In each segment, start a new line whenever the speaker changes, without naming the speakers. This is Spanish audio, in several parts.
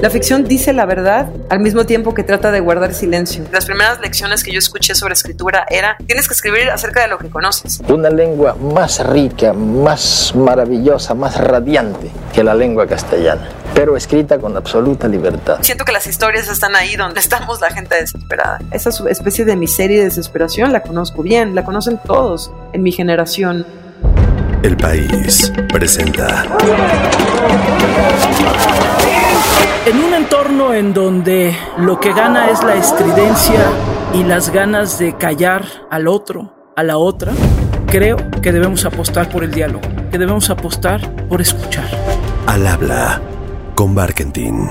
La ficción dice la verdad al mismo tiempo que trata de guardar silencio. Las primeras lecciones que yo escuché sobre escritura era, tienes que escribir acerca de lo que conoces.
Una lengua más rica, más maravillosa, más radiante que la lengua castellana, pero escrita con absoluta libertad.
Siento que las historias están ahí donde estamos la gente desesperada. Esa especie de miseria y desesperación la conozco bien, la conocen todos en mi generación.
El país presenta.
En un entorno en donde lo que gana es la estridencia y las ganas de callar al otro, a la otra, creo que debemos apostar por el diálogo, que debemos apostar por escuchar.
Al habla con Barkentin.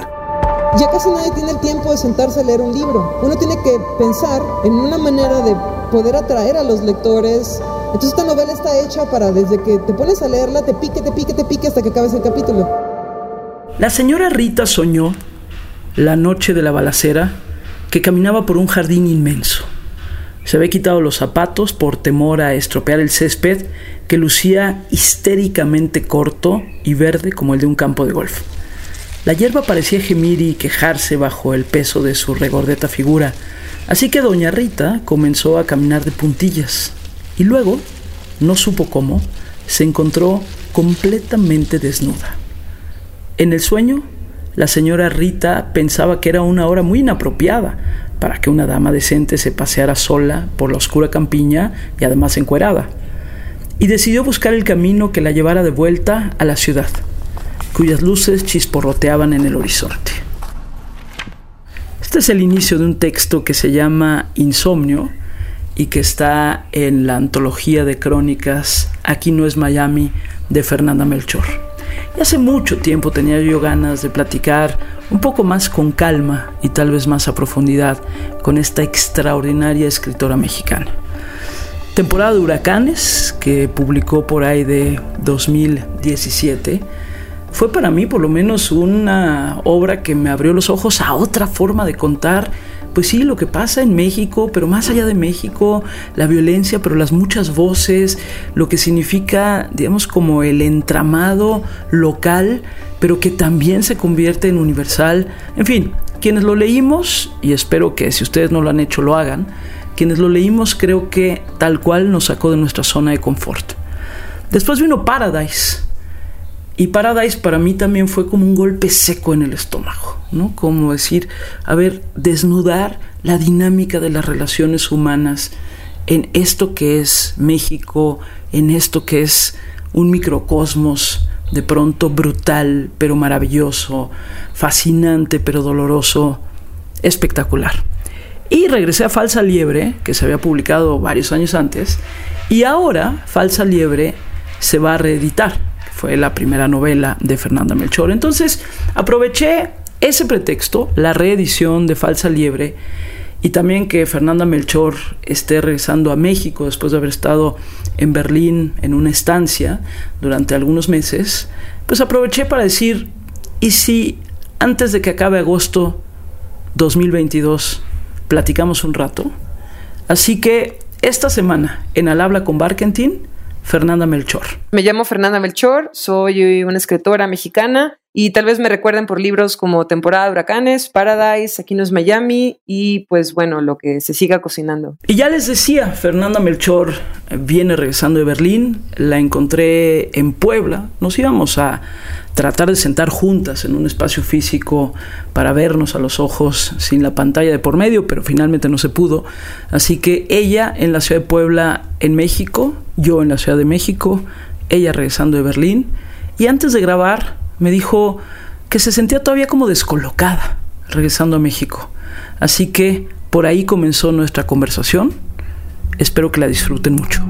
Ya casi nadie tiene el tiempo de sentarse a leer un libro. Uno tiene que pensar en una manera de poder atraer a los lectores. Entonces esta novela está hecha para desde que te pones a leerla, te pique, te pique, te pique hasta que acabes el capítulo.
La señora Rita soñó, la noche de la balacera, que caminaba por un jardín inmenso. Se había quitado los zapatos por temor a estropear el césped que lucía histéricamente corto y verde como el de un campo de golf. La hierba parecía gemir y quejarse bajo el peso de su regordeta figura, así que doña Rita comenzó a caminar de puntillas y luego, no supo cómo, se encontró completamente desnuda. En el sueño, la señora Rita pensaba que era una hora muy inapropiada para que una dama decente se paseara sola por la oscura campiña y además encuerada, y decidió buscar el camino que la llevara de vuelta a la ciudad, cuyas luces chisporroteaban en el horizonte. Este es el inicio de un texto que se llama Insomnio y que está en la antología de crónicas Aquí no es Miami de Fernanda Melchor. Y hace mucho tiempo tenía yo ganas de platicar un poco más con calma y tal vez más a profundidad con esta extraordinaria escritora mexicana. Temporada de Huracanes, que publicó por ahí de 2017, fue para mí por lo menos una obra que me abrió los ojos a otra forma de contar pues sí, lo que pasa en México, pero más allá de México, la violencia, pero las muchas voces, lo que significa, digamos, como el entramado local, pero que también se convierte en universal. En fin, quienes lo leímos, y espero que si ustedes no lo han hecho lo hagan, quienes lo leímos creo que tal cual nos sacó de nuestra zona de confort. Después vino Paradise, y Paradise para mí también fue como un golpe seco en el estómago, ¿no? Como decir, a ver, desnudar la dinámica de las relaciones humanas en esto que es México, en esto que es un microcosmos de pronto brutal pero maravilloso, fascinante pero doloroso, espectacular. Y regresé a Falsa Liebre, que se había publicado varios años antes, y ahora Falsa Liebre se va a reeditar fue la primera novela de Fernanda Melchor. Entonces aproveché ese pretexto, la reedición de Falsa Liebre, y también que Fernanda Melchor esté regresando a México después de haber estado en Berlín en una estancia durante algunos meses, pues aproveché para decir, ¿y si antes de que acabe agosto 2022 platicamos un rato? Así que esta semana en Al habla con Barkentin, Fernanda Melchor.
Me llamo Fernanda Melchor, soy una escritora mexicana y tal vez me recuerden por libros como Temporada de Huracanes, Paradise, Aquí no es Miami y pues bueno, lo que se siga cocinando.
Y ya les decía, Fernanda Melchor viene regresando de Berlín, la encontré en Puebla, nos íbamos a tratar de sentar juntas en un espacio físico para vernos a los ojos sin la pantalla de por medio, pero finalmente no se pudo. Así que ella en la ciudad de Puebla, en México, yo en la Ciudad de México, ella regresando de Berlín, y antes de grabar me dijo que se sentía todavía como descolocada regresando a México. Así que por ahí comenzó nuestra conversación. Espero que la disfruten mucho.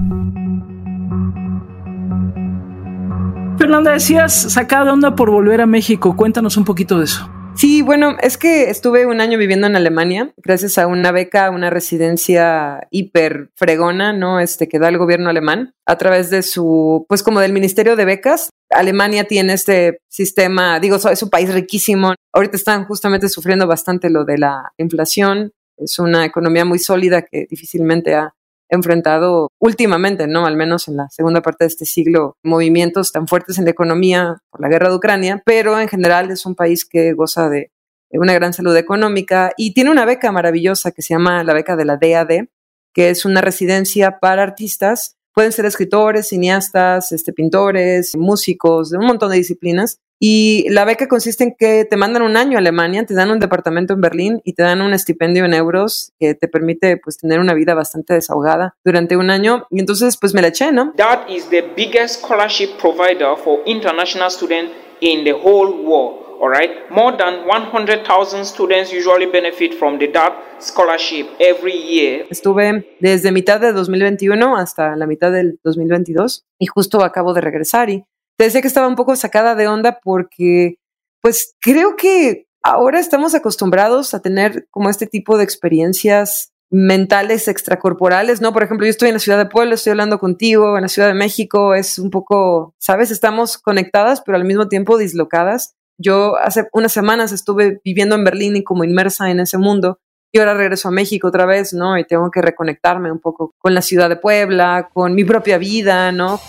Fernanda, decías sacada de onda por volver a México. Cuéntanos un poquito de eso.
Sí, bueno, es que estuve un año viviendo en Alemania gracias a una beca, una residencia hiper fregona, ¿no? Este que da el gobierno alemán a través de su, pues como del Ministerio de Becas. Alemania tiene este sistema, digo, es un país riquísimo. Ahorita están justamente sufriendo bastante lo de la inflación. Es una economía muy sólida que difícilmente ha enfrentado últimamente, ¿no? Al menos en la segunda parte de este siglo, movimientos tan fuertes en la economía por la guerra de Ucrania, pero en general es un país que goza de una gran salud económica y tiene una beca maravillosa que se llama la beca de la DAD, que es una residencia para artistas. Pueden ser escritores, cineastas, este, pintores, músicos, de un montón de disciplinas. Y la beca consiste en que te mandan un año a Alemania, te dan un departamento en Berlín y te dan un estipendio en euros que te permite pues tener una vida bastante desahogada durante un año. Y entonces pues me la eché, ¿no?
That is the biggest scholarship provider for international students in the whole world. All right, more than 100,000 students usually benefit from the DART scholarship every year.
Estuve desde mitad de 2021 hasta la mitad del 2022 y justo acabo de regresar y te decía que estaba un poco sacada de onda porque pues creo que ahora estamos acostumbrados a tener como este tipo de experiencias mentales extracorporales, ¿no? Por ejemplo, yo estoy en la ciudad de Puebla, estoy hablando contigo, en la ciudad de México, es un poco, ¿sabes? Estamos conectadas, pero al mismo tiempo dislocadas. Yo hace unas semanas estuve viviendo en Berlín y como inmersa en ese mundo y ahora regreso a México otra vez, ¿no? Y tengo que reconectarme un poco con la ciudad de Puebla, con mi propia vida, ¿no?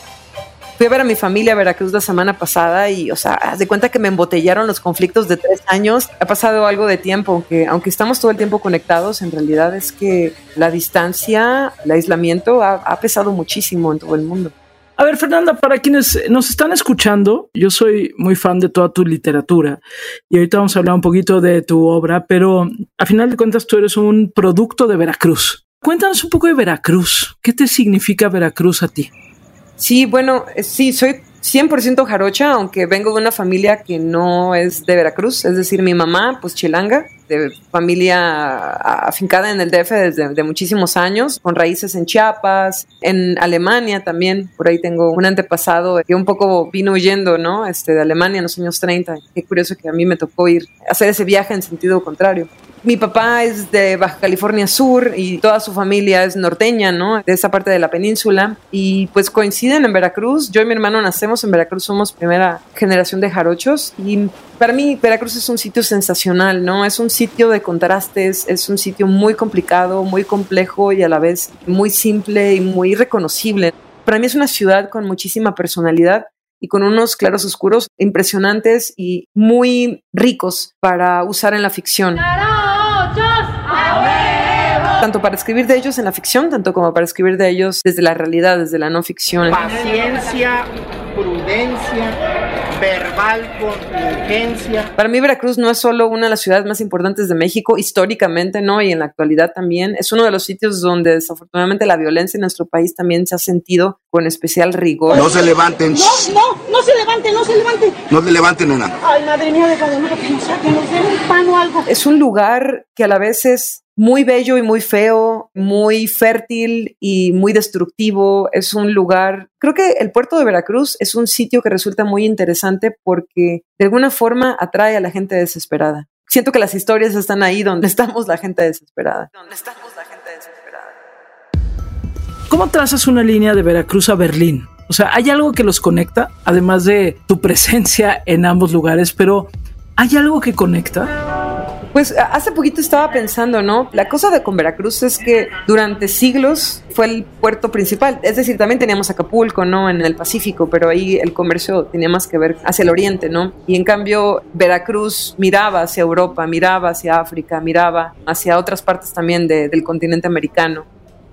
Fui a ver a mi familia a Veracruz la semana pasada y, o sea, haz de cuenta que me embotellaron los conflictos de tres años. Ha pasado algo de tiempo, aunque, aunque estamos todo el tiempo conectados, en realidad es que la distancia, el aislamiento ha pesado muchísimo en todo el mundo.
A ver, Fernanda, para quienes nos están escuchando, yo soy muy fan de toda tu literatura y ahorita vamos a hablar un poquito de tu obra, pero a final de cuentas tú eres un producto de Veracruz. Cuéntanos un poco de Veracruz. ¿Qué te significa Veracruz a ti?
Sí, bueno, eh, sí, soy 100% jarocha, aunque vengo de una familia que no es de Veracruz, es decir, mi mamá, pues chilanga, de familia afincada en el DF desde de muchísimos años, con raíces en Chiapas, en Alemania también, por ahí tengo un antepasado que un poco vino huyendo, ¿no? Este, de Alemania en los años 30, qué curioso que a mí me tocó ir hacer ese viaje en sentido contrario. Mi papá es de Baja California Sur y toda su familia es norteña, ¿no? De esa parte de la península. Y pues coinciden en Veracruz. Yo y mi hermano nacemos en Veracruz, somos primera generación de jarochos. Y para mí Veracruz es un sitio sensacional, ¿no? Es un sitio de contrastes, es un sitio muy complicado, muy complejo y a la vez muy simple y muy reconocible. Para mí es una ciudad con muchísima personalidad y con unos claros oscuros impresionantes y muy ricos para usar en la ficción. Tanto para escribir de ellos en la ficción, tanto como para escribir de ellos desde la realidad, desde la no ficción.
Paciencia, prudencia, verbal contingencia.
Para mí Veracruz no es solo una de las ciudades más importantes de México históricamente, ¿no? Y en la actualidad también. Es uno de los sitios donde desafortunadamente la violencia en nuestro país también se ha sentido con especial rigor.
No se levanten.
No, no, no se levanten, no se levanten.
No se levanten, nena.
Ay, madre mía de que nos saquen, nos den un pan o algo.
Es un lugar que a la vez es muy bello y muy feo, muy fértil y muy destructivo. Es un lugar, creo que el puerto de Veracruz es un sitio que resulta muy interesante porque de alguna forma atrae a la gente desesperada. Siento que las historias están ahí donde estamos la gente desesperada. Donde estamos la gente desesperada.
¿Cómo trazas una línea de Veracruz a Berlín? O sea, ¿hay algo que los conecta, además de tu presencia en ambos lugares, pero ¿hay algo que conecta?
Pues hace poquito estaba pensando, ¿no? La cosa de con Veracruz es que durante siglos fue el puerto principal. Es decir, también teníamos Acapulco, ¿no? En el Pacífico, pero ahí el comercio tenía más que ver hacia el oriente, ¿no? Y en cambio, Veracruz miraba hacia Europa, miraba hacia África, miraba hacia otras partes también de, del continente americano.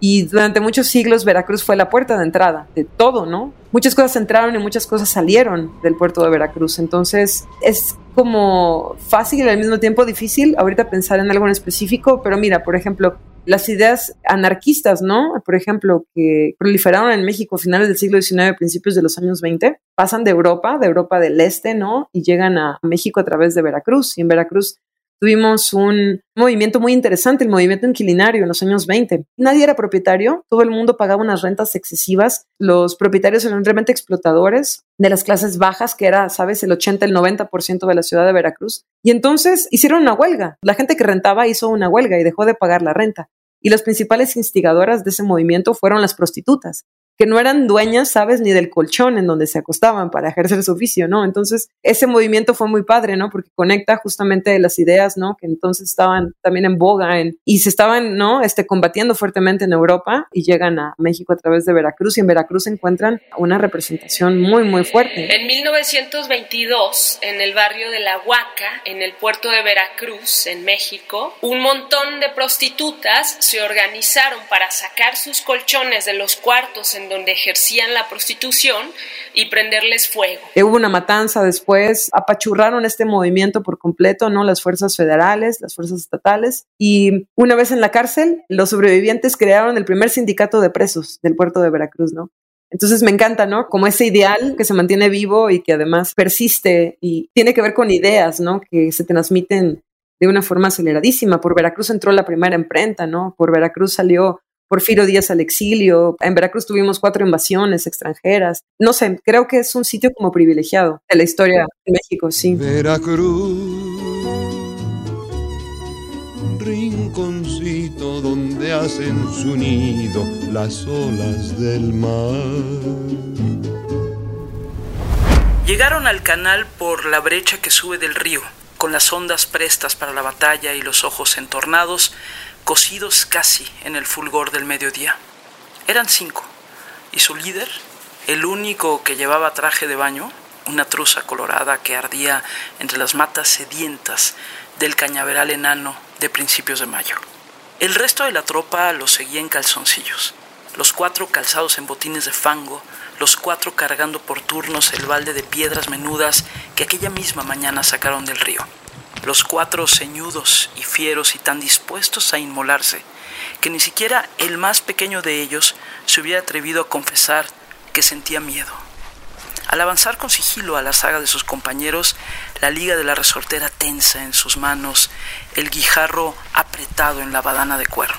Y durante muchos siglos Veracruz fue la puerta de entrada de todo, ¿no? Muchas cosas entraron y muchas cosas salieron del puerto de Veracruz. Entonces es como fácil y al mismo tiempo difícil ahorita pensar en algo en específico, pero mira, por ejemplo, las ideas anarquistas, ¿no? Por ejemplo, que proliferaron en México a finales del siglo XIX, principios de los años 20, pasan de Europa, de Europa del Este, ¿no? Y llegan a México a través de Veracruz. Y en Veracruz tuvimos un movimiento muy interesante, el movimiento inquilinario en los años 20. Nadie era propietario, todo el mundo pagaba unas rentas excesivas, los propietarios eran realmente explotadores de las clases bajas, que era, sabes, el 80, el 90% de la ciudad de Veracruz. Y entonces hicieron una huelga. La gente que rentaba hizo una huelga y dejó de pagar la renta. Y las principales instigadoras de ese movimiento fueron las prostitutas. Que no eran dueñas, ¿sabes? Ni del colchón en donde se acostaban para ejercer su oficio, ¿no? Entonces, ese movimiento fue muy padre, ¿no? Porque conecta justamente las ideas, ¿no? Que entonces estaban también en boga en, y se estaban, ¿no? Este, combatiendo fuertemente en Europa y llegan a México a través de Veracruz y en Veracruz encuentran una representación muy, muy fuerte.
En 1922, en el barrio de La Huaca, en el puerto de Veracruz, en México, un montón de prostitutas se organizaron para sacar sus colchones de los cuartos en donde ejercían la prostitución y prenderles fuego.
Hubo una matanza después, apachurraron este movimiento por completo, ¿no? Las fuerzas federales, las fuerzas estatales. Y una vez en la cárcel, los sobrevivientes crearon el primer sindicato de presos del puerto de Veracruz, ¿no? Entonces me encanta, ¿no? Como ese ideal que se mantiene vivo y que además persiste y tiene que ver con ideas, ¿no? Que se transmiten de una forma aceleradísima. Por Veracruz entró la primera imprenta, ¿no? Por Veracruz salió Porfirio Díaz al exilio. En Veracruz tuvimos cuatro invasiones extranjeras. No sé, creo que es un sitio como privilegiado de la historia de México, sí.
Veracruz, rinconcito donde hacen su nido las olas del mar.
Llegaron al canal por la brecha que sube del río, con las ondas prestas para la batalla y los ojos entornados, cocidos casi en el fulgor del mediodía. Eran cinco, y su líder, el único que llevaba traje de baño, una truza colorada que ardía entre las matas sedientas del cañaveral enano de principios de mayo. El resto de la tropa los seguía en calzoncillos, los cuatro calzados en botines de fango, los cuatro cargando por turnos el balde de piedras menudas que aquella misma mañana sacaron del río los cuatro ceñudos y fieros y tan dispuestos a inmolarse, que ni siquiera el más pequeño de ellos se hubiera atrevido a confesar que sentía miedo. Al avanzar con sigilo a la saga de sus compañeros, la liga de la resortera tensa en sus manos, el guijarro apretado en la badana de cuero.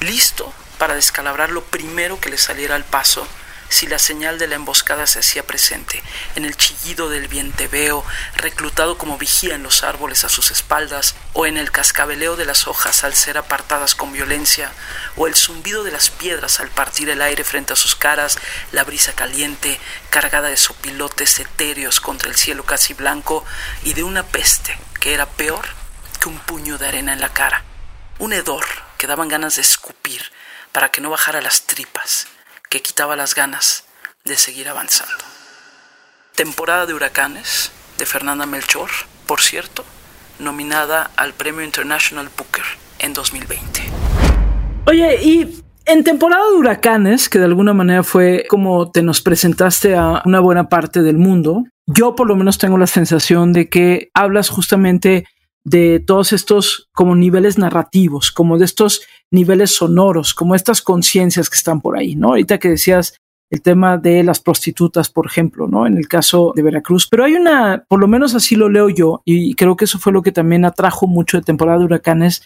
Listo para descalabrar lo primero que le saliera al paso si la señal de la emboscada se hacía presente, en el chillido del vienteveo, reclutado como vigía en los árboles a sus espaldas, o en el cascabeleo de las hojas al ser apartadas con violencia, o el zumbido de las piedras al partir el aire frente a sus caras, la brisa caliente, cargada de sopilotes etéreos contra el cielo casi blanco, y de una peste que era peor que un puño de arena en la cara, un hedor que daban ganas de escupir para que no bajara las tripas que quitaba las ganas de seguir avanzando. Temporada de huracanes de Fernanda Melchor, por cierto, nominada al Premio International Booker en 2020. Oye, y en temporada de huracanes, que de alguna manera fue como te nos presentaste a una buena parte del mundo, yo por lo menos tengo la sensación de que hablas justamente de todos estos como niveles narrativos, como de estos niveles sonoros, como estas conciencias que están por ahí, ¿no? Ahorita que decías el tema de las prostitutas, por ejemplo, ¿no? En el caso de Veracruz. Pero hay una, por lo menos así lo leo yo, y creo que eso fue lo que también atrajo mucho de temporada de huracanes,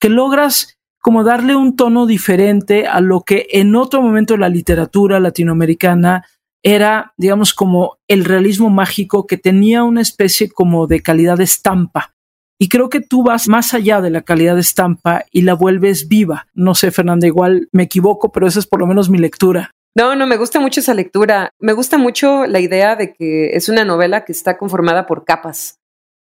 que logras como darle un tono diferente a lo que en otro momento la literatura latinoamericana era, digamos, como el realismo mágico que tenía una especie como de calidad de estampa, y creo que tú vas más allá de la calidad de estampa y la vuelves viva. No sé, Fernanda, igual me equivoco, pero esa es por lo menos mi lectura.
No, no, me gusta mucho esa lectura. Me gusta mucho la idea de que es una novela que está conformada por capas,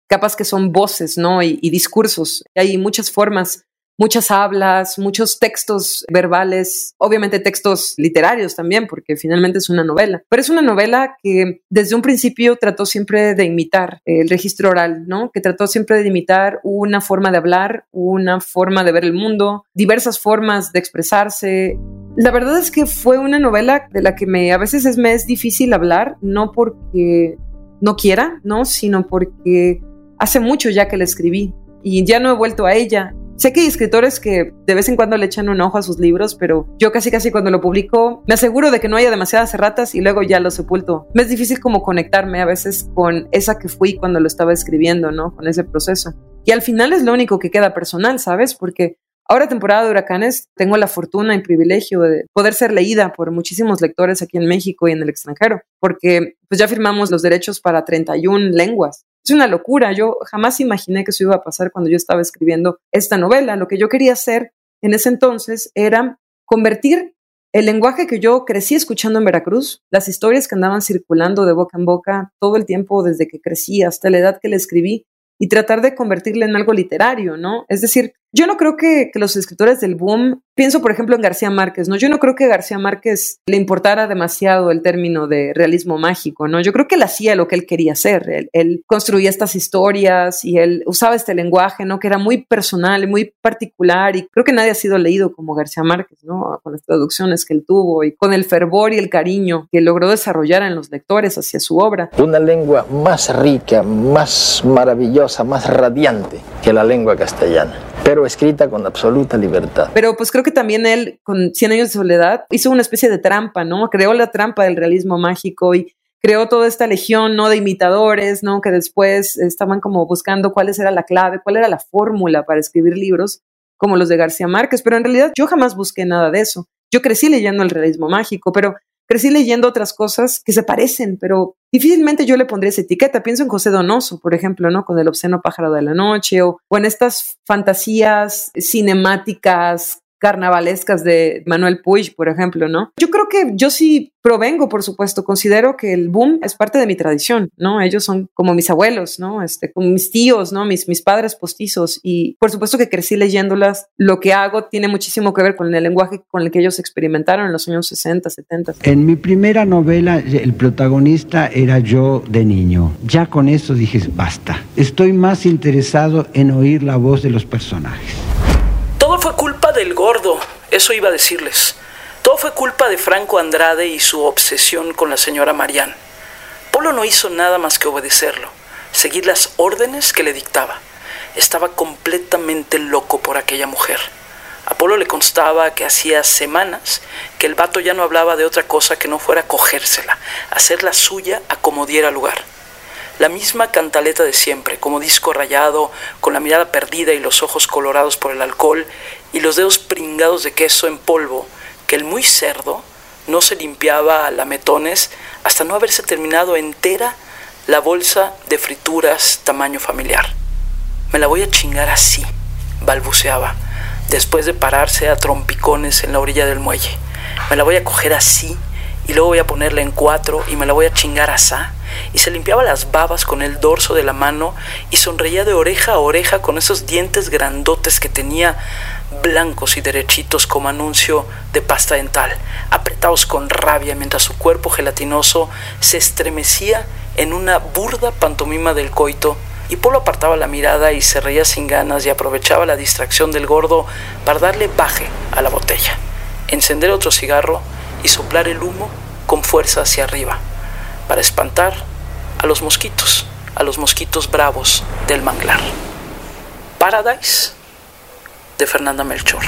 capas que son voces, ¿no? Y, y discursos. Hay muchas formas muchas hablas, muchos textos verbales, obviamente textos literarios también, porque finalmente es una novela, pero es una novela que desde un principio trató siempre de imitar el registro oral, ¿no? Que trató siempre de imitar una forma de hablar, una forma de ver el mundo, diversas formas de expresarse. La verdad es que fue una novela de la que a veces es, me es difícil hablar, no porque no quiera, ¿no? Sino porque hace mucho ya que la escribí y ya no he vuelto a ella Sé que hay escritores que de vez en cuando le echan un ojo a sus libros, pero yo casi casi cuando lo publico me aseguro de que no haya demasiadas erratas y luego ya lo sepulto. Me es difícil como conectarme a veces con esa que fui cuando lo estaba escribiendo, ¿no? Con ese proceso. Y al final es lo único que queda personal, ¿sabes? Porque ahora temporada de huracanes tengo la fortuna y privilegio de poder ser leída por muchísimos lectores aquí en México y en el extranjero, porque pues ya firmamos los derechos para 31 lenguas. Es una locura. Yo jamás imaginé que eso iba a pasar cuando yo estaba escribiendo esta novela. Lo que yo quería hacer en ese entonces era convertir el lenguaje que yo crecí escuchando en Veracruz, las historias que andaban circulando de boca en boca todo el tiempo desde que crecí hasta la edad que le escribí, y tratar de convertirle en algo literario, ¿no? Es decir, yo no creo que, los escritores del boom, pienso por ejemplo en García Márquez, ¿no? Yo no creo que García Márquez le importara demasiado el término de realismo mágico, ¿no? Yo creo que él hacía lo que él quería hacer, él, construía estas historias y él usaba este lenguaje, ¿no? Que era muy personal y muy particular y creo que nadie ha sido leído como García Márquez, ¿no? Con las traducciones que él tuvo y con el fervor y el cariño que logró desarrollar en los lectores hacia su obra.
Una lengua más rica, más maravillosa, más radiante que la lengua castellana pero escrita con absoluta libertad.
Pero pues creo que también él, con 100 años de soledad, hizo una especie de trampa, ¿no? Creó la trampa del realismo mágico y creó toda esta legión, ¿no? De imitadores, ¿no? Que después estaban como buscando cuál era la clave, cuál era la fórmula para escribir libros como los de García Márquez, pero en realidad yo jamás busqué nada de eso. Yo crecí leyendo el realismo mágico, pero crecí leyendo otras cosas que se parecen, pero difícilmente yo le pondría esa etiqueta. Pienso en José Donoso, por ejemplo, ¿no? Con el obsceno pájaro de la noche o, o en estas fantasías cinemáticas carnavalescas de Manuel Puig, por ejemplo, ¿no? Yo creo que yo sí provengo, por supuesto, considero que el boom es parte de mi tradición, ¿no? Ellos son como mis abuelos, ¿no? Este, como mis tíos, ¿no? Mis, mis padres postizos y por supuesto que crecí leyéndolas. Lo que hago tiene muchísimo que ver con el lenguaje con el que ellos experimentaron en los años 60, 70.
En mi primera novela, el protagonista era yo de niño. Ya con eso dije, basta. Estoy más interesado en oír la voz de los personajes.
Del gordo, eso iba a decirles. Todo fue culpa de Franco Andrade y su obsesión con la señora Marianne. Polo no hizo nada más que obedecerlo, seguir las órdenes que le dictaba. Estaba completamente loco por aquella mujer. A Polo le constaba que hacía semanas que el vato ya no hablaba de otra cosa que no fuera cogérsela, hacerla suya a como diera lugar. La misma cantaleta de siempre, como disco rayado, con la mirada perdida y los ojos colorados por el alcohol y los dedos pringados de queso en polvo, que el muy cerdo no se limpiaba a lametones hasta no haberse terminado entera la bolsa de frituras tamaño familiar. Me la voy a chingar así, balbuceaba, después de pararse a trompicones en la orilla del muelle. Me la voy a coger así y luego voy a ponerla en cuatro y me la voy a chingar asá y se limpiaba las babas con el dorso de la mano y sonreía de oreja a oreja con esos dientes grandotes que tenía blancos y derechitos como anuncio de pasta dental, apretados con rabia mientras su cuerpo gelatinoso se estremecía en una burda pantomima del coito y Polo apartaba la mirada y se reía sin ganas y aprovechaba la distracción del gordo para darle baje a la botella, encender otro cigarro y soplar el humo con fuerza hacia arriba para espantar a los mosquitos, a los mosquitos bravos del manglar. Paradise de Fernanda Melchor.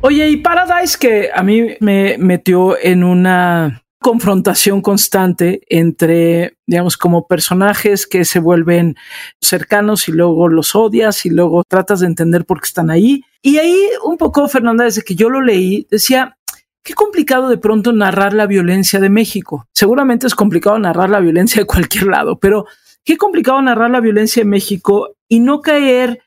Oye, y Paradise que a mí me metió en una confrontación constante entre, digamos, como personajes que se vuelven cercanos y luego los odias y luego tratas de entender por qué están ahí. Y ahí un poco, Fernanda, desde que yo lo leí, decía, Qué complicado de pronto narrar la violencia de México. Seguramente es complicado narrar la violencia de cualquier lado, pero qué complicado narrar la violencia de México y no caer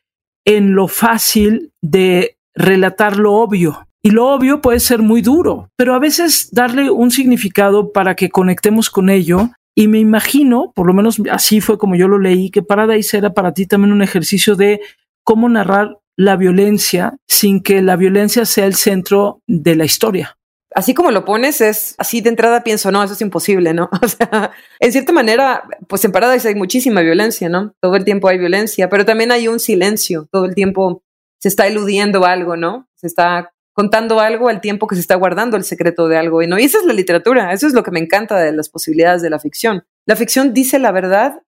en lo fácil de relatar lo obvio. Y lo obvio puede ser muy duro, pero a veces darle un significado para que conectemos con ello. Y me imagino, por lo menos así fue como yo lo leí, que Paradise era para ti también un ejercicio de cómo narrar la violencia sin que la violencia sea el centro de la historia
así como lo pones, es así de entrada pienso, no, eso es imposible, ¿no? O sea, en cierta manera, pues en Paradise hay muchísima violencia, ¿no? Todo el tiempo hay violencia, pero también hay un silencio, todo el tiempo se está eludiendo algo, ¿no? Se está contando algo al tiempo que se está guardando el secreto de algo. Y, esa es la literatura, eso es lo que me encanta de las posibilidades de la ficción. La ficción dice la verdad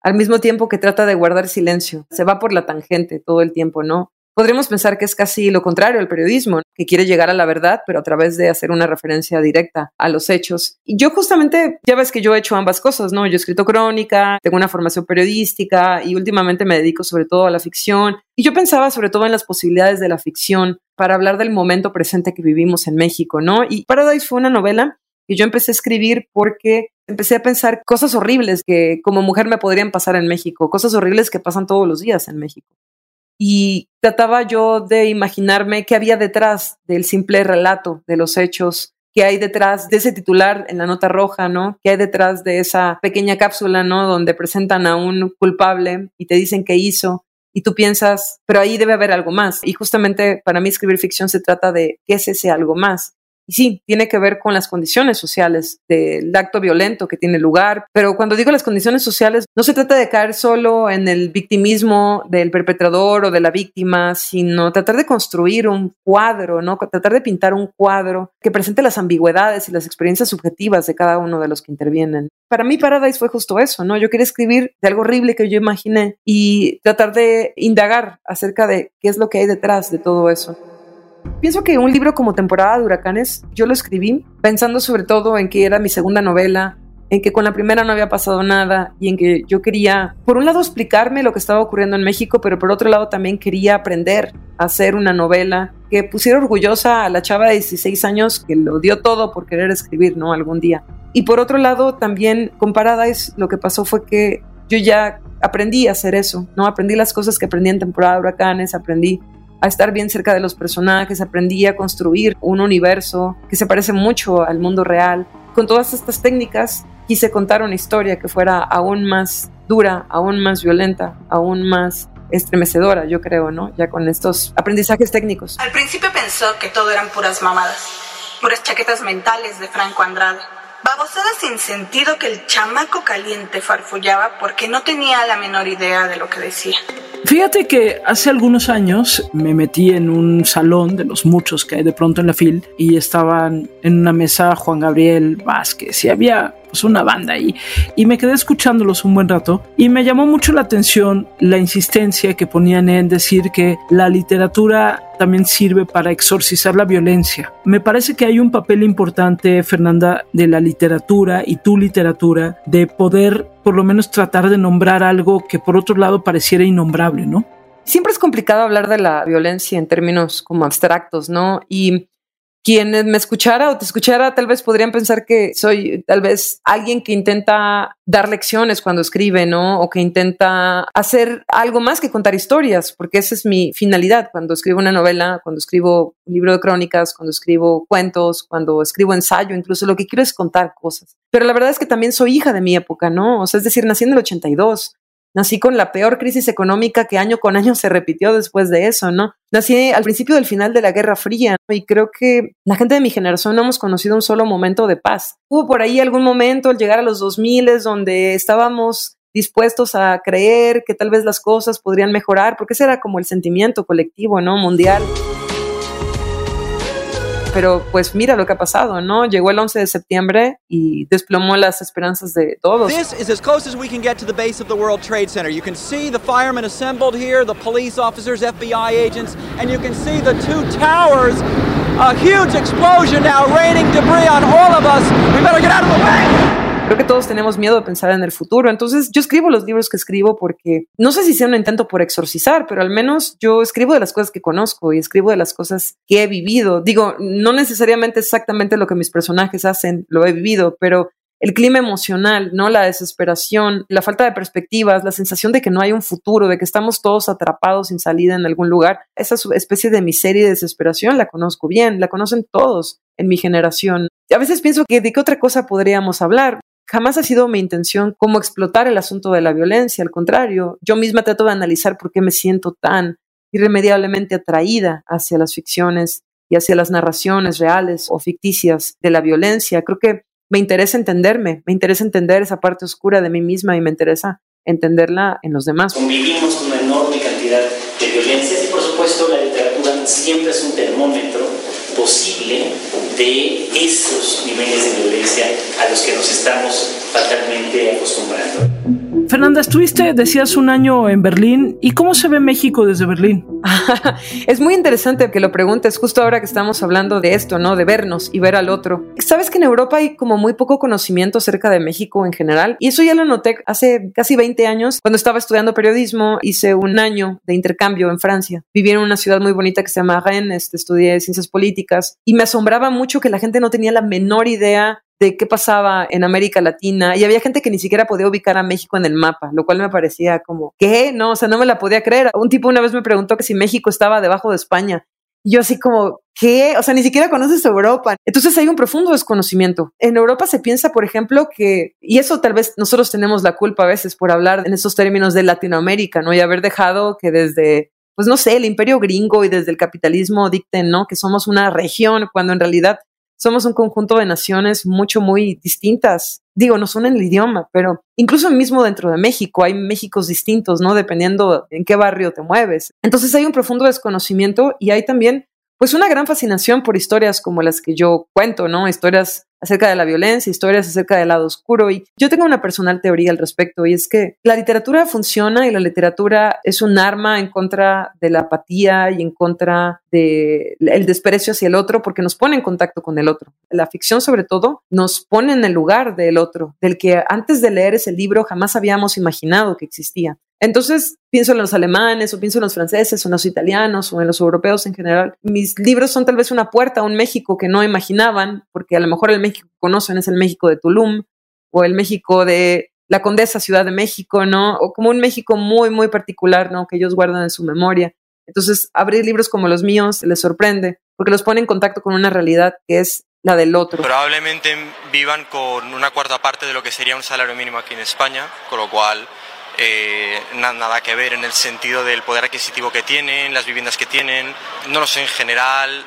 al mismo tiempo que trata de guardar silencio, se va por la tangente todo el tiempo, ¿no? Podríamos pensar que es casi lo contrario al periodismo, que quiere llegar a la verdad, pero a través de hacer una referencia directa a los hechos. Y yo justamente, ya ves que yo he hecho ambas cosas, ¿no? Yo he escrito crónica, tengo una formación periodística y últimamente me dedico sobre todo a la ficción. Y yo pensaba sobre todo en las posibilidades de la ficción para hablar del momento presente que vivimos en México, ¿no? Y Paradise fue una novela que yo empecé a escribir porque empecé a pensar cosas horribles que como mujer me podrían pasar en México, cosas horribles que pasan todos los días en México. Y trataba yo de imaginarme qué había detrás del simple relato de los hechos, qué hay detrás de ese titular en la nota roja, ¿no? ¿Qué hay detrás de esa pequeña cápsula, ¿no? Donde presentan a un culpable y te dicen qué hizo y tú piensas, pero ahí debe haber algo más. Y justamente para mí escribir ficción se trata de qué es ese algo más. Y sí, tiene que ver con las condiciones sociales del acto violento que tiene lugar, pero cuando digo las condiciones sociales, no se trata de caer solo en el victimismo del perpetrador o de la víctima, sino tratar de construir un cuadro, ¿no? Tratar de pintar un cuadro que presente las ambigüedades y las experiencias subjetivas de cada uno de los que intervienen. Para mí Paradise fue justo eso, ¿no? Yo quería escribir de algo horrible que yo imaginé y tratar de indagar acerca de qué es lo que hay detrás de todo eso. Pienso que un libro como Temporada de Huracanes, yo lo escribí pensando sobre todo en que era mi segunda novela, en que con la primera no había pasado nada y en que yo quería, por un lado, explicarme lo que estaba ocurriendo en México, pero por otro lado también quería aprender a hacer una novela que pusiera orgullosa a la chava de 16 años que lo dio todo por querer escribir, ¿no? Algún día. Y por otro lado, también con Paradise lo que pasó fue que yo ya aprendí a hacer eso, ¿no? Aprendí las cosas que aprendí en temporada de huracanes, aprendí a estar bien cerca de los personajes, aprendí a construir un universo que se parece mucho al mundo real. Con todas estas técnicas quise contar una historia que fuera aún más dura, aún más violenta, aún más estremecedora, yo creo, ¿no? Ya con estos aprendizajes técnicos.
Al principio pensó que todo eran puras mamadas, puras chaquetas mentales de Franco Andrade. Babosada sin sentido que el chamaco caliente farfullaba porque no tenía la menor idea de lo que decía.
Fíjate que hace algunos años me metí en un salón de los muchos que hay de pronto en la FIL y estaban en una mesa Juan Gabriel Vázquez y había pues una banda ahí y me quedé escuchándolos un buen rato y me llamó mucho la atención la insistencia que ponían en decir que la literatura también sirve para exorcizar la violencia. Me parece que hay un papel importante, Fernanda, de la literatura y tu literatura de poder por lo menos tratar de nombrar algo que por otro lado pareciera innombrable, ¿no?
Siempre es complicado hablar de la violencia en términos como abstractos, ¿no? Y quien me escuchara o te escuchara tal vez podrían pensar que soy tal vez alguien que intenta dar lecciones cuando escribe, ¿no? O que intenta hacer algo más que contar historias, porque esa es mi finalidad cuando escribo una novela, cuando escribo un libro de crónicas, cuando escribo cuentos, cuando escribo ensayo, incluso lo que quiero es contar cosas. Pero la verdad es que también soy hija de mi época, ¿no? O sea, es decir, nací en el 82. Nací con la peor crisis económica que año con año se repitió después de eso, ¿no? Nací al principio del final de la Guerra Fría y creo que la gente de mi generación no hemos conocido un solo momento de paz. Hubo por ahí algún momento al llegar a los 2000 donde estábamos dispuestos a creer que tal vez las cosas podrían mejorar, porque ese era como el sentimiento colectivo, ¿no? Mundial pero pues mira lo que ha pasado, ¿no? Llegó el 11 de septiembre y desplomó las esperanzas de todos.
This is as close as we can get to the base of the World Trade Center. You can see the firemen assembled here, the police officers, FBI agents, and you can see the two towers. A huge explosion now raining debris on all of us. We better get out of the way.
Creo que todos tenemos miedo de pensar en el futuro. Entonces yo escribo los libros que escribo porque no sé si sea un intento por exorcizar, pero al menos yo escribo de las cosas que conozco y escribo de las cosas que he vivido. Digo, no necesariamente exactamente lo que mis personajes hacen, lo he vivido, pero el clima emocional, ¿no? La desesperación, la falta de perspectivas, la sensación de que no hay un futuro, de que estamos todos atrapados sin salida en algún lugar. Esa especie de miseria y desesperación la conozco bien, la conocen todos en mi generación. A veces pienso que de qué otra cosa podríamos hablar. Jamás ha sido mi intención como explotar el asunto de la violencia, al contrario, yo misma trato de analizar por qué me siento tan irremediablemente atraída hacia las ficciones y hacia las narraciones reales o ficticias de la violencia. Creo que me interesa entenderme, me interesa entender esa parte oscura de mí misma y me interesa entenderla en los demás.
Convivimos con una enorme cantidad de violencias y por supuesto la literatura siempre es un termómetro posible de esos niveles de violencia a los que nos estamos fatalmente acostumbrando.
Fernanda, estuviste, decías, un año en Berlín. ¿Y cómo se ve México desde Berlín?
es muy interesante que lo preguntes justo ahora que estamos hablando de esto, ¿no? De vernos y ver al otro. Sabes que en Europa hay como muy poco conocimiento acerca de México en general. Y eso ya lo noté hace casi 20 años cuando estaba estudiando periodismo. Hice un año de intercambio en Francia. Viví en una ciudad muy bonita que se llama Rennes, este, estudié ciencias políticas y me asombraba mucho que la gente no tenía la menor idea de qué pasaba en América Latina y había gente que ni siquiera podía ubicar a México en el mapa, lo cual me parecía como, ¿qué? No, o sea, no me la podía creer. Un tipo una vez me preguntó que si México estaba debajo de España. Yo así como, ¿qué? O sea, ni siquiera conoces Europa. Entonces hay un profundo desconocimiento. En Europa se piensa, por ejemplo, que, y eso tal vez nosotros tenemos la culpa a veces por hablar en esos términos de Latinoamérica, ¿no? Y haber dejado que desde pues no sé, el imperio gringo y desde el capitalismo dicten, ¿no? Que somos una región, cuando en realidad somos un conjunto de naciones mucho, muy distintas. Digo, nos unen el idioma, pero incluso mismo dentro de México hay Méxicos distintos, ¿no? Dependiendo en qué barrio te mueves. Entonces hay un profundo desconocimiento y hay también, pues, una gran fascinación por historias como las que yo cuento, ¿no? Historias acerca de la violencia, historias acerca del lado oscuro. Y yo tengo una personal teoría al respecto, y es que la literatura funciona y la literatura es un arma en contra de la apatía y en contra del el desprecio hacia el otro, porque nos pone en contacto con el otro. La ficción, sobre todo, nos pone en el lugar del otro, del que antes de leer ese libro jamás habíamos imaginado que existía. Entonces pienso en los alemanes o pienso en los franceses o en los italianos o en los europeos en general. Mis libros son tal vez una puerta a un México que no imaginaban, porque a lo mejor el México que conocen es el México de Tulum o el México de la Condesa Ciudad de México, ¿no? O como un México muy, muy particular, ¿no? Que ellos guardan en su memoria. Entonces, abrir libros como los míos les sorprende, porque los pone en contacto con una realidad que es la del otro.
Probablemente vivan con una cuarta parte de lo que sería un salario mínimo aquí en España, con lo cual eh, nada que ver en el sentido del poder adquisitivo que tienen, las viviendas que tienen, no lo sé, en general,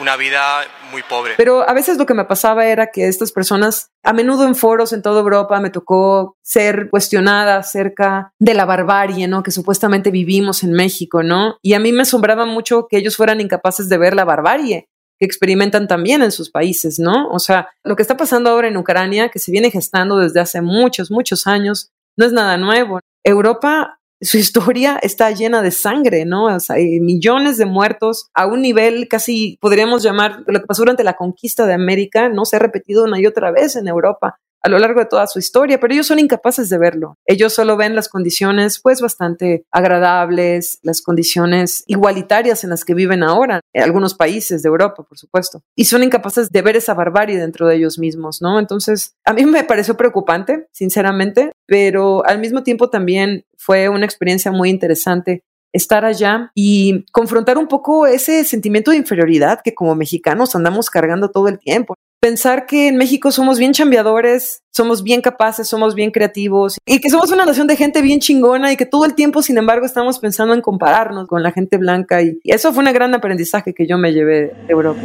una vida muy pobre.
Pero a veces lo que me pasaba era que estas personas, a menudo en foros en toda Europa, me tocó ser cuestionada acerca de la barbarie, ¿no? Que supuestamente vivimos en México, ¿no? Y a mí me asombraba mucho que ellos fueran incapaces de ver la barbarie que experimentan también en sus países, ¿no? O sea, lo que está pasando ahora en Ucrania, que se viene gestando desde hace muchos, muchos años, no es nada nuevo. Europa, su historia está llena de sangre, ¿no? O sea, hay millones de muertos a un nivel casi, podríamos llamar, lo que pasó durante la conquista de América, no se ha repetido una y otra vez en Europa a lo largo de toda su historia, pero ellos son incapaces de verlo. Ellos solo ven las condiciones pues bastante agradables, las condiciones igualitarias en las que viven ahora, en algunos países de Europa, por supuesto, y son incapaces de ver esa barbarie dentro de ellos mismos, ¿no? Entonces, a mí me pareció preocupante, sinceramente, pero al mismo tiempo también fue una experiencia muy interesante estar allá y confrontar un poco ese sentimiento de inferioridad que como mexicanos andamos cargando todo el tiempo pensar que en México somos bien chambeadores, somos bien capaces, somos bien creativos y que somos una nación de gente bien chingona y que todo el tiempo, sin embargo, estamos pensando en compararnos con la gente blanca y, eso fue un gran aprendizaje que yo me llevé de Europa.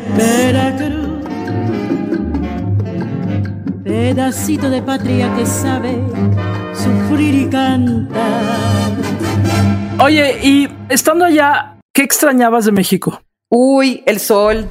pedacito de patria que sabe sufrir y cantar.
Oye, y estando allá, ¿qué extrañabas de México?
Uy, el sol,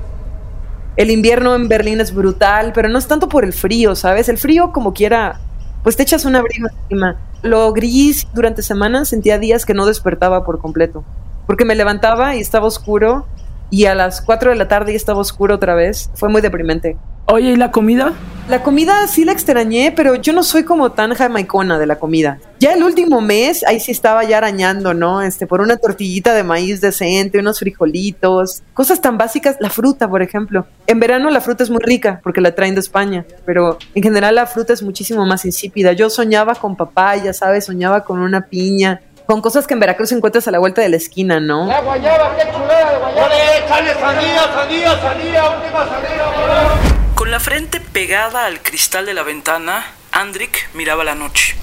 el invierno en Berlín es brutal, pero no es tanto por el frío, ¿sabes? El frío como quiera, pues te echas un abrigo encima. Lo gris durante semanas sentía días que no despertaba por completo, porque me levantaba y estaba oscuro y a las 4 de la tarde ya estaba oscuro otra vez. Fue muy deprimente.
Oye, ¿y la comida?
La comida sí la extrañé, pero yo no soy como tan jamaicona de la comida. Ya el último mes, ahí sí estaba ya arañando, ¿no? Este, por una tortillita de maíz decente, unos frijolitos, cosas tan básicas. La fruta, por ejemplo. En verano la fruta es muy rica porque la traen de España, pero en general la fruta es muchísimo más insípida. Yo soñaba con papaya, ¿sabes? Soñaba con una piña con cosas que en Veracruz encuentras a la vuelta de la esquina, ¿no?
La guayaba, qué chulada de guayaba. ¡Échale sandía, sandía, sandía, última sandía!
Con la frente pegada al cristal de la ventana, Andrik miraba la noche.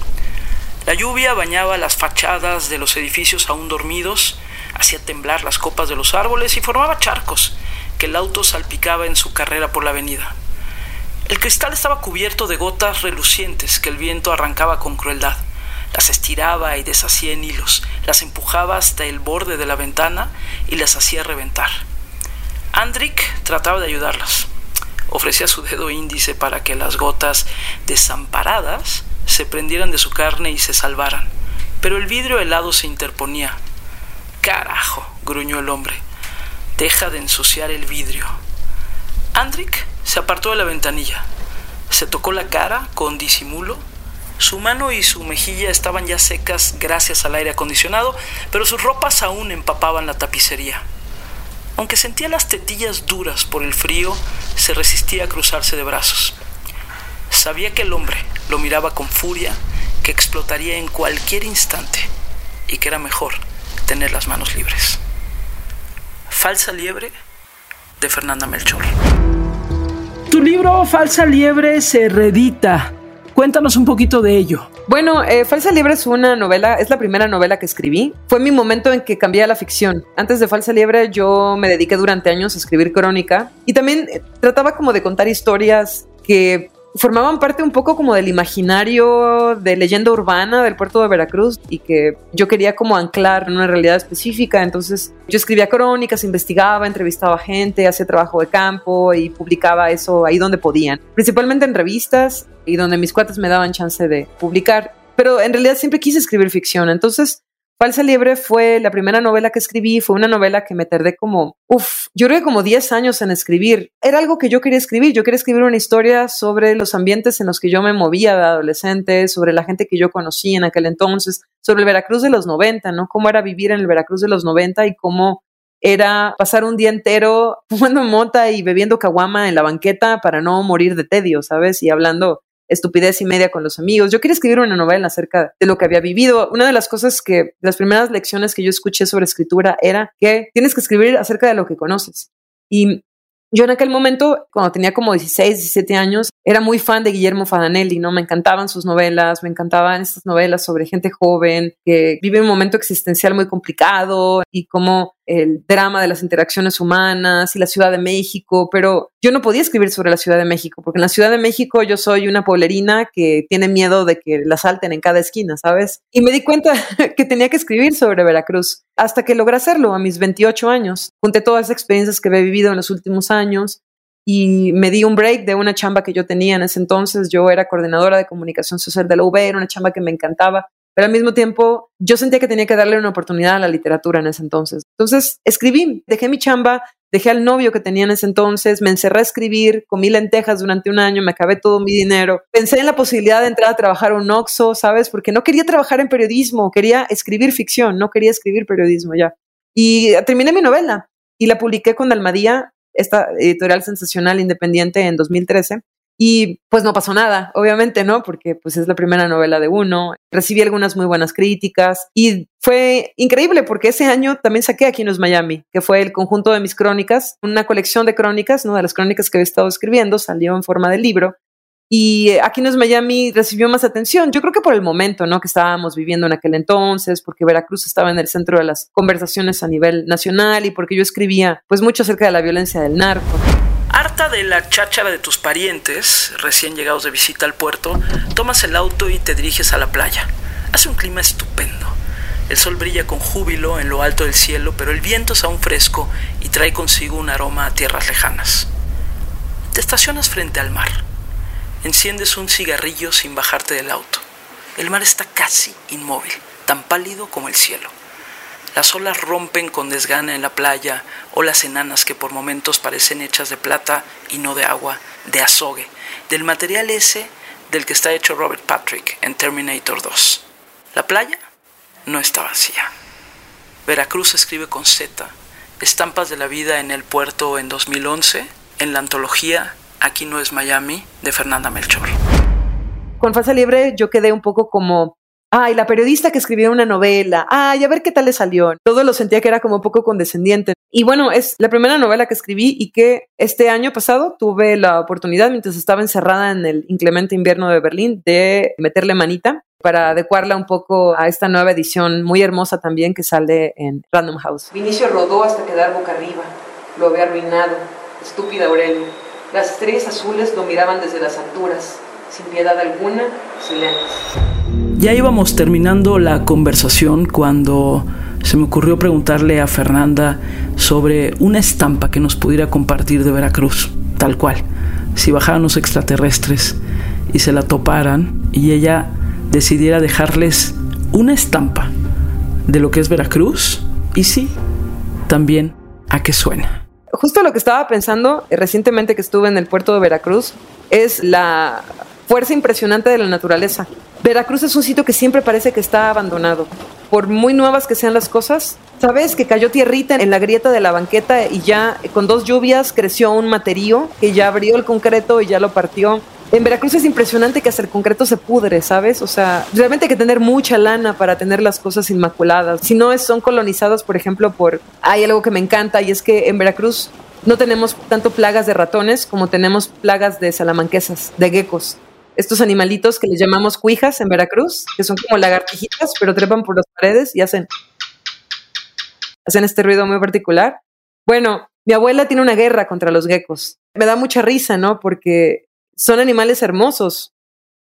La lluvia bañaba las fachadas de los edificios aún dormidos, hacía temblar las copas de los árboles y formaba charcos que el auto salpicaba en su carrera por la avenida. El cristal estaba cubierto de gotas relucientes que el viento arrancaba con crueldad. Las estiraba y deshacía en hilos, las empujaba hasta el borde de la ventana y las hacía reventar. Andrik trataba de ayudarlas ofrecía su dedo índice para que las gotas desamparadas se prendieran de su carne y se salvaran. Pero el vidrio helado se interponía. Carajo, gruñó el hombre. Deja de ensuciar el vidrio. Andrik se apartó de la ventanilla. Se tocó la cara con disimulo. Su mano y su mejilla estaban ya secas gracias al aire acondicionado, pero sus ropas aún empapaban la tapicería. Aunque sentía las tetillas duras por el frío, se resistía a cruzarse de brazos. Sabía que el hombre lo miraba con furia, que explotaría en cualquier instante y que era mejor tener las manos libres. Falsa liebre de Fernanda Melchor. Tu libro Falsa liebre se reedita. Cuéntanos un poquito de ello.
Bueno, eh, Falsa Liebre es una novela, es la primera novela que escribí. Fue mi momento en que cambié a la ficción. Antes de Falsa Liebre yo me dediqué durante años a escribir crónica y también eh, trataba como de contar historias que formaban parte un poco como del imaginario de leyenda urbana del puerto de Veracruz y que yo quería como anclar en una realidad específica. Entonces yo escribía crónicas, investigaba, entrevistaba gente, hacía trabajo de campo y publicaba eso ahí donde podían, principalmente en revistas y donde mis cuates me daban chance de publicar. Pero en realidad siempre quise escribir ficción. Entonces Falsa Liebre fue la primera novela que escribí, fue una novela que me tardé como, uff, yo creo como 10 años en escribir. Era algo que yo quería escribir, yo quería escribir una historia sobre los ambientes en los que yo me movía de adolescente, sobre la gente que yo conocí en aquel entonces, sobre el Veracruz de los 90, ¿no? Cómo era vivir en el Veracruz de los 90 y cómo era pasar un día entero fumando mota y bebiendo caguama en la banqueta para no morir de tedio, ¿sabes? Y hablando estupidez y media con los amigos. Yo quería escribir una novela acerca de lo que había vivido. Una de las cosas que, las primeras lecciones que yo escuché sobre escritura era que tienes que escribir acerca de lo que conoces. Y yo en aquel momento, cuando tenía como 16, 17 años, era muy fan de Guillermo Fadanelli, ¿no? Me encantaban sus novelas, me encantaban estas novelas sobre gente joven que vive un momento existencial muy complicado y cómo el drama de las interacciones humanas y la Ciudad de México, pero yo no podía escribir sobre la Ciudad de México, porque en la Ciudad de México yo soy una poblerina que tiene miedo de que la salten en cada esquina, ¿sabes? Y me di cuenta que tenía que escribir sobre Veracruz, hasta que logré hacerlo a mis 28 años. Junté todas las experiencias que he vivido en los últimos años y me di un break de una chamba que yo tenía en ese entonces. Yo era coordinadora de comunicación social de la UB, era una chamba que me encantaba, pero al mismo tiempo yo sentía que tenía que darle una oportunidad a la literatura en ese entonces. Entonces escribí, dejé mi chamba, dejé al novio que tenía en ese entonces, me encerré a escribir, comí lentejas durante un año, me acabé todo mi dinero. Pensé en la posibilidad de entrar a trabajar a un Oxxo, ¿sabes? Porque no quería trabajar en periodismo, quería escribir ficción, no quería escribir periodismo ya. Y terminé mi novela y la publiqué con Dalmadía, esta editorial sensacional independiente en 2013. Y pues no pasó nada, obviamente, ¿no? Porque pues es la primera novela de uno. Recibí algunas muy buenas críticas y fue increíble porque ese año también saqué Aquí no es Miami, que fue el conjunto de mis crónicas, una colección de crónicas, ¿no? De las crónicas que he estado escribiendo, salió en forma de libro. Y Aquí no es Miami recibió más atención, yo creo que por el momento, ¿no? Que estábamos viviendo en aquel entonces, porque Veracruz estaba en el centro de las conversaciones a nivel nacional y porque yo escribía pues mucho acerca de la violencia del narco.
Harta de la cháchara de tus parientes, recién llegados de visita al puerto, tomas el auto y te diriges a la playa. Hace un clima estupendo. El sol brilla con júbilo en lo alto del cielo, pero el viento es aún fresco y trae consigo un aroma a tierras lejanas. Te estacionas frente al mar. Enciendes un cigarrillo sin bajarte del auto. El mar está casi inmóvil, tan pálido como el cielo. Las olas rompen con desgana en la playa, olas enanas que por momentos parecen hechas de plata y no de agua, de azogue, del material ese del que está hecho Robert Patrick en Terminator 2. La playa no está vacía. Veracruz escribe con Z, estampas de la vida en el puerto en 2011, en la antología Aquí no es Miami de Fernanda Melchor.
Con Falsa Libre yo quedé un poco como ay, la periodista que escribió una novela, ay, a ver qué tal le salió. Todo lo sentía que era como poco condescendiente. Y bueno, es la primera novela que escribí y que este año pasado tuve la oportunidad, mientras estaba encerrada en el inclemente invierno de Berlín, de meterle manita para adecuarla un poco a esta nueva edición muy hermosa también que sale en Random House. Vinicio rodó hasta quedar boca arriba. Lo había arruinado. Estúpida Aurelio. Las estrellas azules lo miraban desde las alturas. Sin piedad alguna, silentes.
Ya íbamos terminando la conversación cuando se me ocurrió preguntarle a Fernanda sobre una estampa que nos pudiera compartir de Veracruz, tal cual. Si bajaran los extraterrestres y se la toparan y ella decidiera dejarles una estampa de lo que es Veracruz y sí, también a qué suena.
Justo lo que estaba pensando recientemente que estuve en el puerto de Veracruz es la fuerza impresionante de la naturaleza. Veracruz es un sitio que siempre parece que está abandonado. Por muy nuevas que sean las cosas, sabes que cayó tierrita en la grieta de la banqueta y ya con dos lluvias creció un materío que ya abrió el concreto y ya lo partió. En Veracruz es impresionante que hasta el concreto se pudre, ¿sabes? O sea, realmente hay que tener mucha lana para tener las cosas inmaculadas. Si no son colonizadas, por ejemplo, por... Hay algo que me encanta y es que en Veracruz no tenemos tanto plagas de ratones como tenemos plagas de salamanquesas, de geckos. Estos animalitos que les llamamos cuijas en Veracruz, que son como lagartijitas, pero trepan por las paredes y hacen... Hacen este ruido muy particular. Bueno, mi abuela tiene una guerra contra los geckos. Me da mucha risa, ¿no? Porque son animales hermosos,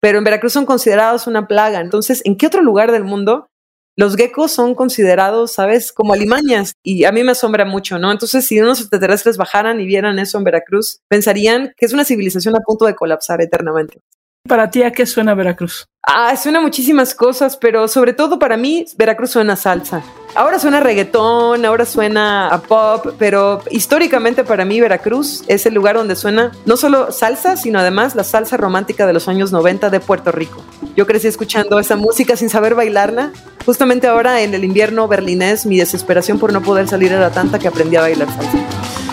pero en Veracruz son considerados una plaga. Entonces, ¿en qué otro lugar del mundo los geckos son considerados, sabes, como alimañas? Y a mí me asombra mucho, ¿no? Entonces, si unos extraterrestres bajaran y vieran eso en Veracruz, pensarían que es una civilización a punto de colapsar eternamente.
Para ti, ¿a qué suena Veracruz?
Ah, suena muchísimas cosas, pero sobre todo para mí, Veracruz suena salsa. Ahora suena reggaetón, ahora suena a pop, pero históricamente para mí Veracruz es el lugar donde suena no solo salsa, sino además la salsa romántica de los años 90 de Puerto Rico. Yo crecí escuchando esa música sin saber bailarla. Justamente ahora en el invierno berlinés, mi desesperación por no poder salir era tanta que aprendí a bailar salsa.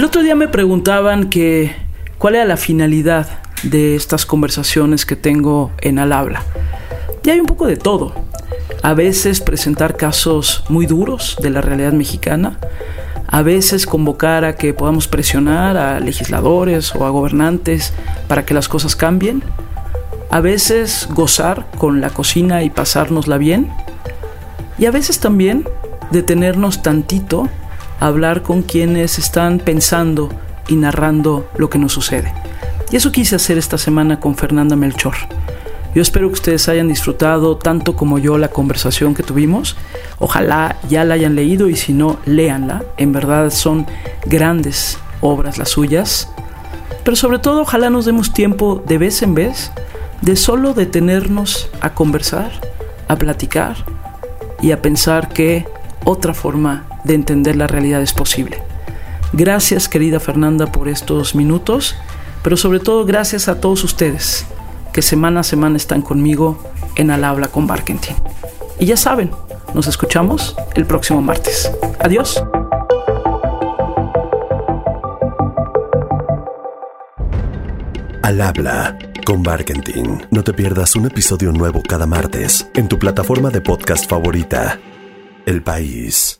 El otro día me preguntaban que cuál era la finalidad de estas conversaciones que tengo en Al habla. Y hay un poco de todo. A veces presentar casos muy duros de la realidad mexicana, a veces convocar a que podamos presionar a legisladores o a gobernantes para que las cosas cambien, a veces gozar con la cocina y pasárnosla bien, y a veces también detenernos tantito hablar con quienes están pensando y narrando lo que nos sucede. Y eso quise hacer esta semana con Fernanda Melchor. Yo espero que ustedes hayan disfrutado tanto como yo la conversación que tuvimos. Ojalá ya la hayan leído y si no, léanla. En verdad son grandes obras las suyas. Pero sobre todo, ojalá nos demos tiempo de vez en vez de solo detenernos a conversar, a platicar y a pensar que otra forma de entender la realidad es posible. Gracias querida Fernanda por estos minutos, pero sobre todo gracias a todos ustedes que semana a semana están conmigo en Al habla con Barkentin. Y ya saben, nos escuchamos el próximo martes. Adiós.
Al habla con Barkentin. No te pierdas un episodio nuevo cada martes en tu plataforma de podcast favorita. El país.